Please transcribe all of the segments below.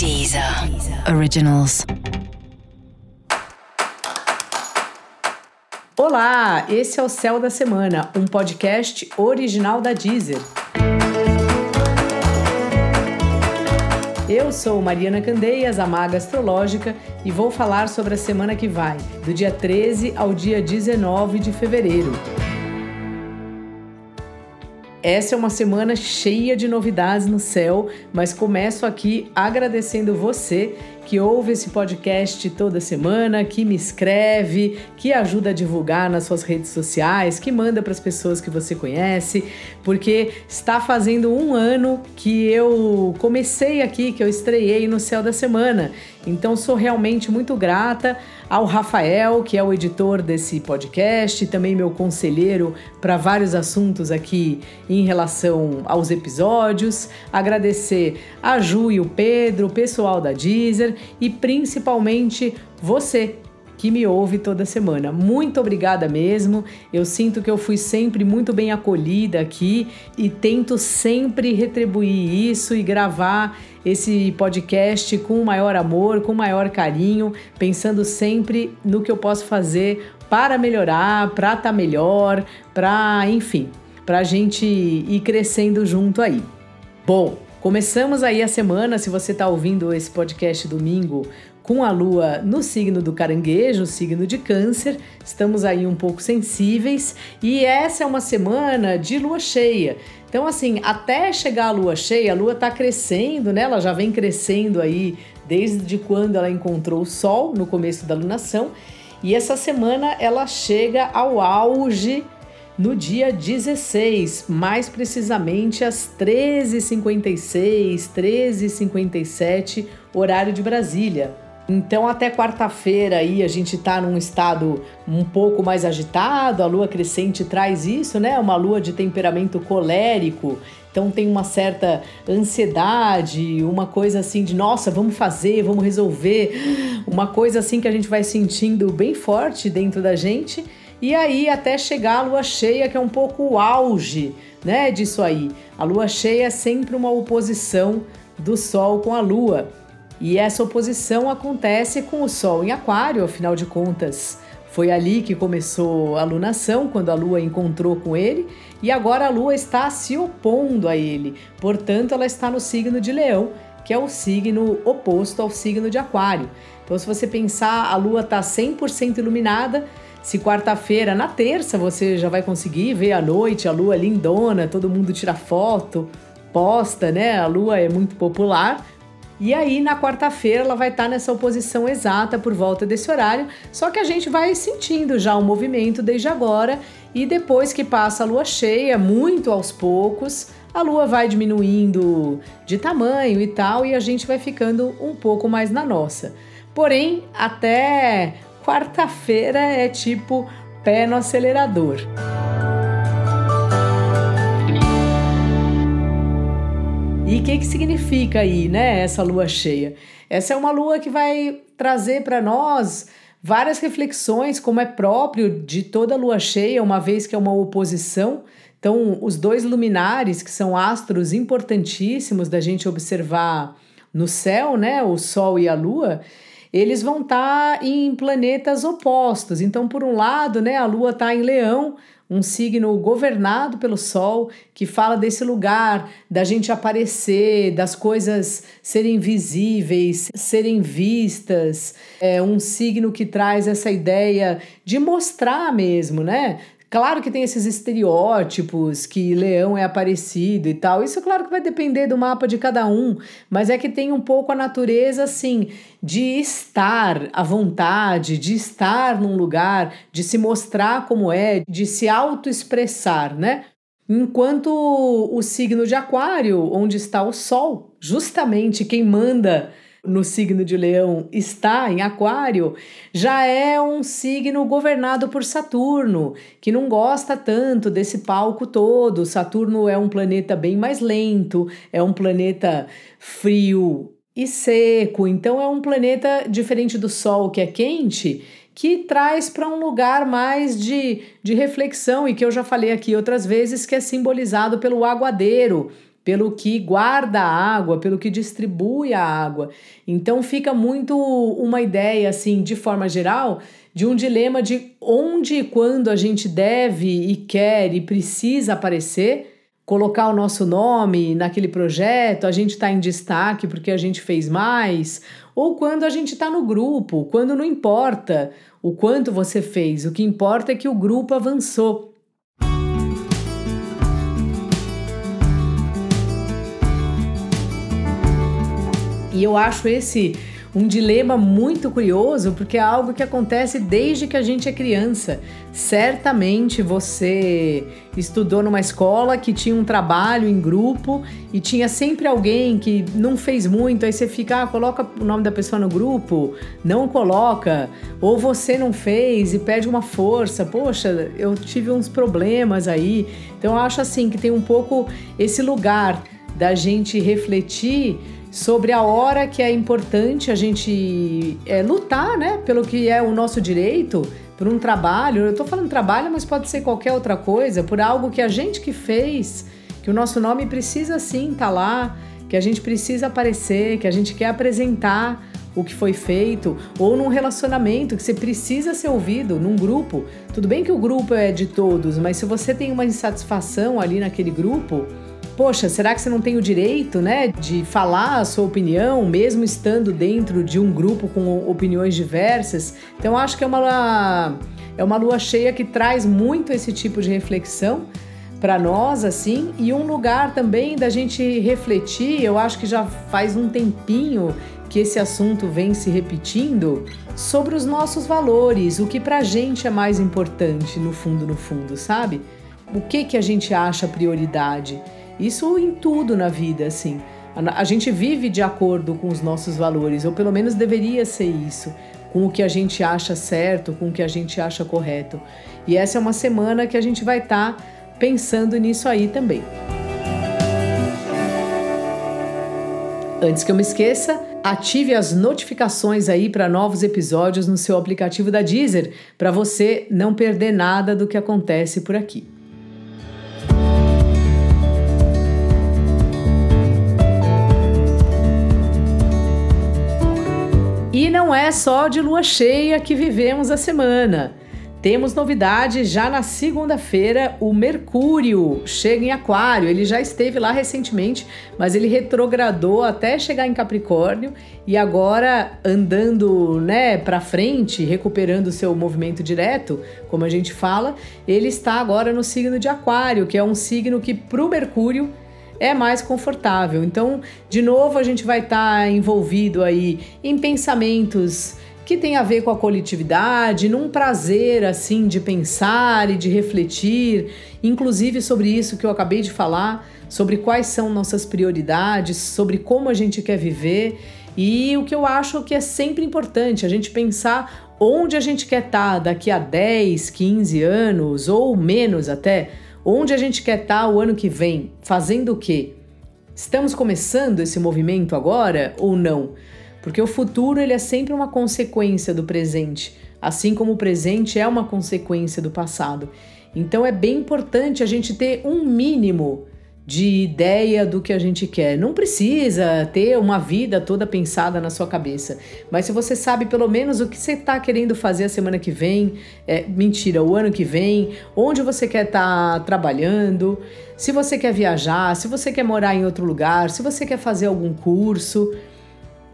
Deezer Originals. Olá, esse é o Céu da Semana, um podcast original da Deezer. Eu sou Mariana Candeias, a maga astrológica, e vou falar sobre a semana que vai, do dia 13 ao dia 19 de fevereiro. Essa é uma semana cheia de novidades no céu, mas começo aqui agradecendo você que ouve esse podcast toda semana, que me escreve, que ajuda a divulgar nas suas redes sociais, que manda para as pessoas que você conhece, porque está fazendo um ano que eu comecei aqui, que eu estreiei no Céu da Semana. Então sou realmente muito grata ao Rafael, que é o editor desse podcast, e também meu conselheiro para vários assuntos aqui em relação aos episódios. Agradecer a Ju e o Pedro, o pessoal da Deezer e principalmente você que me ouve toda semana. Muito obrigada mesmo. Eu sinto que eu fui sempre muito bem acolhida aqui e tento sempre retribuir isso e gravar esse podcast com maior amor, com maior carinho, pensando sempre no que eu posso fazer para melhorar, para estar tá melhor, para, enfim, para a gente ir crescendo junto aí. Bom, Começamos aí a semana, se você está ouvindo esse podcast domingo, com a lua no signo do caranguejo, signo de câncer. Estamos aí um pouco sensíveis e essa é uma semana de lua cheia. Então, assim, até chegar a lua cheia, a lua está crescendo, né? Ela já vem crescendo aí desde quando ela encontrou o sol no começo da lunação. E essa semana ela chega ao auge no dia 16, mais precisamente às 13h56, 13h57, horário de Brasília. Então, até quarta-feira aí a gente tá num estado um pouco mais agitado, a lua crescente traz isso, né? Uma lua de temperamento colérico, então tem uma certa ansiedade, uma coisa assim de nossa, vamos fazer, vamos resolver, uma coisa assim que a gente vai sentindo bem forte dentro da gente. E aí até chegar a lua cheia, que é um pouco o auge, né, disso aí. A lua cheia é sempre uma oposição do sol com a lua. E essa oposição acontece com o sol em aquário, afinal de contas. Foi ali que começou a lunação, quando a lua encontrou com ele, e agora a lua está se opondo a ele. Portanto, ela está no signo de Leão, que é o signo oposto ao signo de Aquário. Então, se você pensar, a lua está 100% iluminada, se quarta-feira, na terça, você já vai conseguir ver a noite, a lua lindona, todo mundo tira foto, posta, né? A lua é muito popular. E aí, na quarta-feira, ela vai estar nessa oposição exata por volta desse horário. Só que a gente vai sentindo já o movimento desde agora. E depois que passa a lua cheia, muito aos poucos, a lua vai diminuindo de tamanho e tal, e a gente vai ficando um pouco mais na nossa. Porém, até quarta-feira é tipo pé no acelerador. E o que, que significa aí, né, essa lua cheia? Essa é uma lua que vai trazer para nós várias reflexões, como é próprio de toda lua cheia, uma vez que é uma oposição. Então, os dois luminares, que são astros importantíssimos da gente observar no céu, né, o Sol e a Lua, eles vão estar tá em planetas opostos. Então, por um lado, né, a Lua está em Leão, um signo governado pelo Sol, que fala desse lugar da gente aparecer, das coisas serem visíveis, serem vistas. É um signo que traz essa ideia de mostrar mesmo, né? Claro que tem esses estereótipos que leão é aparecido e tal. Isso, claro que vai depender do mapa de cada um, mas é que tem um pouco a natureza, assim, de estar à vontade, de estar num lugar, de se mostrar como é, de se autoexpressar, né? Enquanto o signo de Aquário, onde está o Sol, justamente quem manda no signo de Leão está em Aquário, já é um signo governado por Saturno, que não gosta tanto desse palco todo. Saturno é um planeta bem mais lento, é um planeta frio e seco, então é um planeta diferente do Sol, que é quente, que traz para um lugar mais de, de reflexão e que eu já falei aqui outras vezes, que é simbolizado pelo aguadeiro pelo que guarda a água, pelo que distribui a água. Então fica muito uma ideia assim, de forma geral, de um dilema de onde e quando a gente deve e quer e precisa aparecer, colocar o nosso nome naquele projeto, a gente está em destaque porque a gente fez mais, ou quando a gente está no grupo, quando não importa o quanto você fez, o que importa é que o grupo avançou. E eu acho esse um dilema muito curioso, porque é algo que acontece desde que a gente é criança. Certamente você estudou numa escola que tinha um trabalho em grupo e tinha sempre alguém que não fez muito, aí você fica, ah, coloca o nome da pessoa no grupo, não coloca, ou você não fez e pede uma força. Poxa, eu tive uns problemas aí. Então eu acho assim que tem um pouco esse lugar da gente refletir sobre a hora que é importante a gente é, lutar, né, pelo que é o nosso direito, por um trabalho. Eu estou falando trabalho, mas pode ser qualquer outra coisa, por algo que a gente que fez, que o nosso nome precisa sim estar tá lá, que a gente precisa aparecer, que a gente quer apresentar o que foi feito, ou num relacionamento que você precisa ser ouvido, num grupo. Tudo bem que o grupo é de todos, mas se você tem uma insatisfação ali naquele grupo, poxa, será que você não tem o direito, né, de falar a sua opinião, mesmo estando dentro de um grupo com opiniões diversas? Então, acho que é uma, é uma lua cheia que traz muito esse tipo de reflexão para nós, assim, e um lugar também da gente refletir. Eu acho que já faz um tempinho que esse assunto vem se repetindo sobre os nossos valores, o que pra gente é mais importante no fundo, no fundo, sabe? O que que a gente acha prioridade? Isso em tudo na vida, assim. A, a gente vive de acordo com os nossos valores, ou pelo menos deveria ser isso, com o que a gente acha certo, com o que a gente acha correto. E essa é uma semana que a gente vai estar tá pensando nisso aí também. Antes que eu me esqueça, ative as notificações aí para novos episódios no seu aplicativo da Deezer, para você não perder nada do que acontece por aqui. Não é só de lua cheia que vivemos a semana. Temos novidade já na segunda-feira, o Mercúrio chega em Aquário. Ele já esteve lá recentemente, mas ele retrogradou até chegar em Capricórnio e agora andando, né, para frente, recuperando seu movimento direto, como a gente fala, ele está agora no signo de Aquário, que é um signo que para o Mercúrio é mais confortável. Então, de novo, a gente vai estar tá envolvido aí em pensamentos que tem a ver com a coletividade, num prazer assim de pensar e de refletir, inclusive sobre isso que eu acabei de falar, sobre quais são nossas prioridades, sobre como a gente quer viver e o que eu acho que é sempre importante, a gente pensar onde a gente quer estar tá daqui a 10, 15 anos ou menos até Onde a gente quer estar tá o ano que vem? Fazendo o quê? Estamos começando esse movimento agora ou não? Porque o futuro ele é sempre uma consequência do presente, assim como o presente é uma consequência do passado. Então é bem importante a gente ter um mínimo de ideia do que a gente quer. Não precisa ter uma vida toda pensada na sua cabeça, mas se você sabe pelo menos o que você está querendo fazer a semana que vem, é, mentira, o ano que vem, onde você quer estar tá trabalhando, se você quer viajar, se você quer morar em outro lugar, se você quer fazer algum curso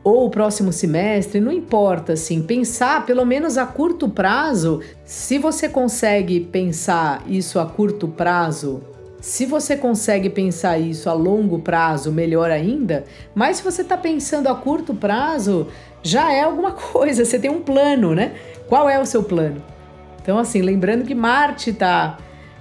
ou o próximo semestre, não importa, assim, pensar pelo menos a curto prazo, se você consegue pensar isso a curto prazo se você consegue pensar isso a longo prazo, melhor ainda. Mas se você está pensando a curto prazo, já é alguma coisa. Você tem um plano, né? Qual é o seu plano? Então, assim, lembrando que Marte está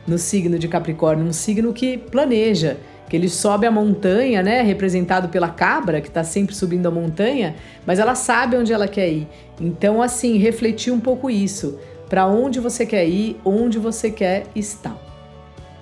no signo de Capricórnio, um signo que planeja, que ele sobe a montanha, né? Representado pela cabra, que está sempre subindo a montanha, mas ela sabe onde ela quer ir. Então, assim, refletir um pouco isso. Para onde você quer ir, onde você quer estar.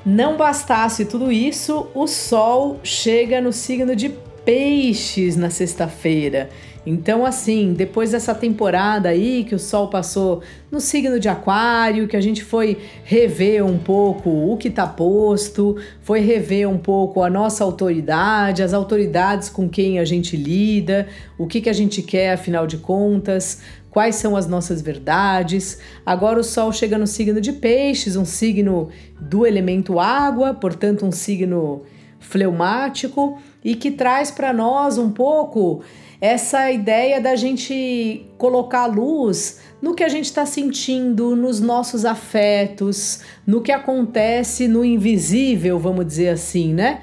Não bastasse tudo isso, o Sol chega no signo de Peixes na sexta-feira. Então, assim, depois dessa temporada aí que o Sol passou no signo de Aquário, que a gente foi rever um pouco o que está posto, foi rever um pouco a nossa autoridade, as autoridades com quem a gente lida, o que, que a gente quer, afinal de contas, quais são as nossas verdades. Agora o Sol chega no signo de Peixes, um signo do elemento água, portanto, um signo fleumático e que traz para nós um pouco essa ideia da gente colocar luz no que a gente está sentindo, nos nossos afetos, no que acontece no invisível, vamos dizer assim, né?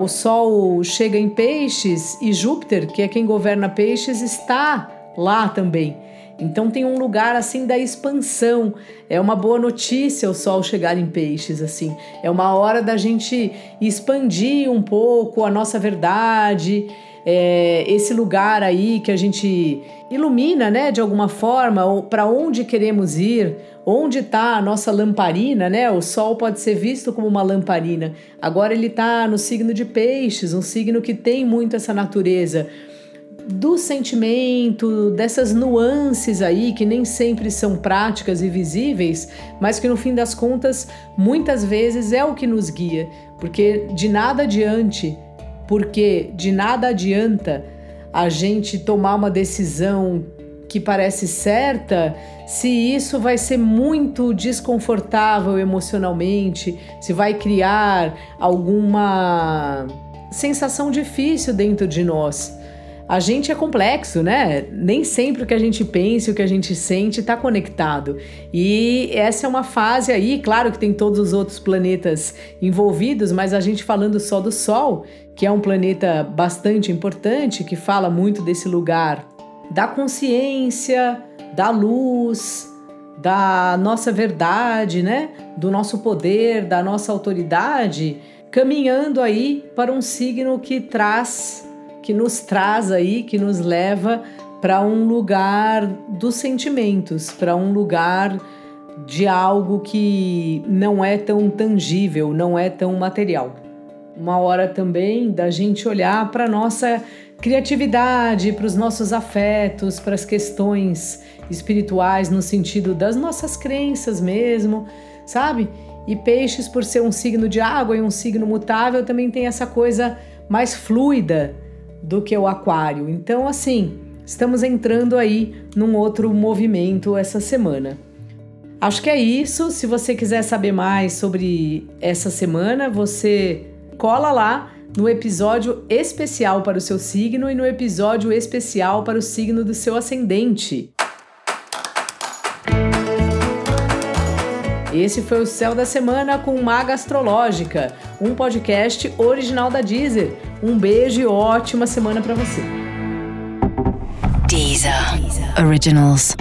O Sol chega em Peixes e Júpiter, que é quem governa Peixes, está lá também. Então tem um lugar assim da expansão. É uma boa notícia o sol chegar em peixes assim. É uma hora da gente expandir um pouco a nossa verdade. É, esse lugar aí que a gente ilumina, né, de alguma forma, para onde queremos ir, onde está a nossa lamparina, né? O sol pode ser visto como uma lamparina. Agora ele está no signo de Peixes, um signo que tem muito essa natureza do sentimento, dessas nuances aí que nem sempre são práticas e visíveis, mas que no fim das contas muitas vezes é o que nos guia, porque de nada adiante, porque de nada adianta a gente tomar uma decisão que parece certa, se isso vai ser muito desconfortável emocionalmente, se vai criar alguma sensação difícil dentro de nós a gente é complexo, né? Nem sempre o que a gente pensa, o que a gente sente está conectado. E essa é uma fase aí, claro que tem todos os outros planetas envolvidos, mas a gente falando só do Sol, que é um planeta bastante importante, que fala muito desse lugar da consciência, da luz, da nossa verdade, né? Do nosso poder, da nossa autoridade, caminhando aí para um signo que traz que nos traz aí, que nos leva para um lugar dos sentimentos, para um lugar de algo que não é tão tangível, não é tão material. Uma hora também da gente olhar para nossa criatividade, para os nossos afetos, para as questões espirituais no sentido das nossas crenças mesmo, sabe? E peixes, por ser um signo de água e um signo mutável, também tem essa coisa mais fluida do que o aquário. Então, assim, estamos entrando aí num outro movimento essa semana. Acho que é isso. Se você quiser saber mais sobre essa semana, você cola lá no episódio especial para o seu signo e no episódio especial para o signo do seu ascendente. Esse foi o Céu da Semana com Maga Astrológica, um podcast original da Deezer. Um beijo e ótima semana para você. Deezer. Deezer. Originals.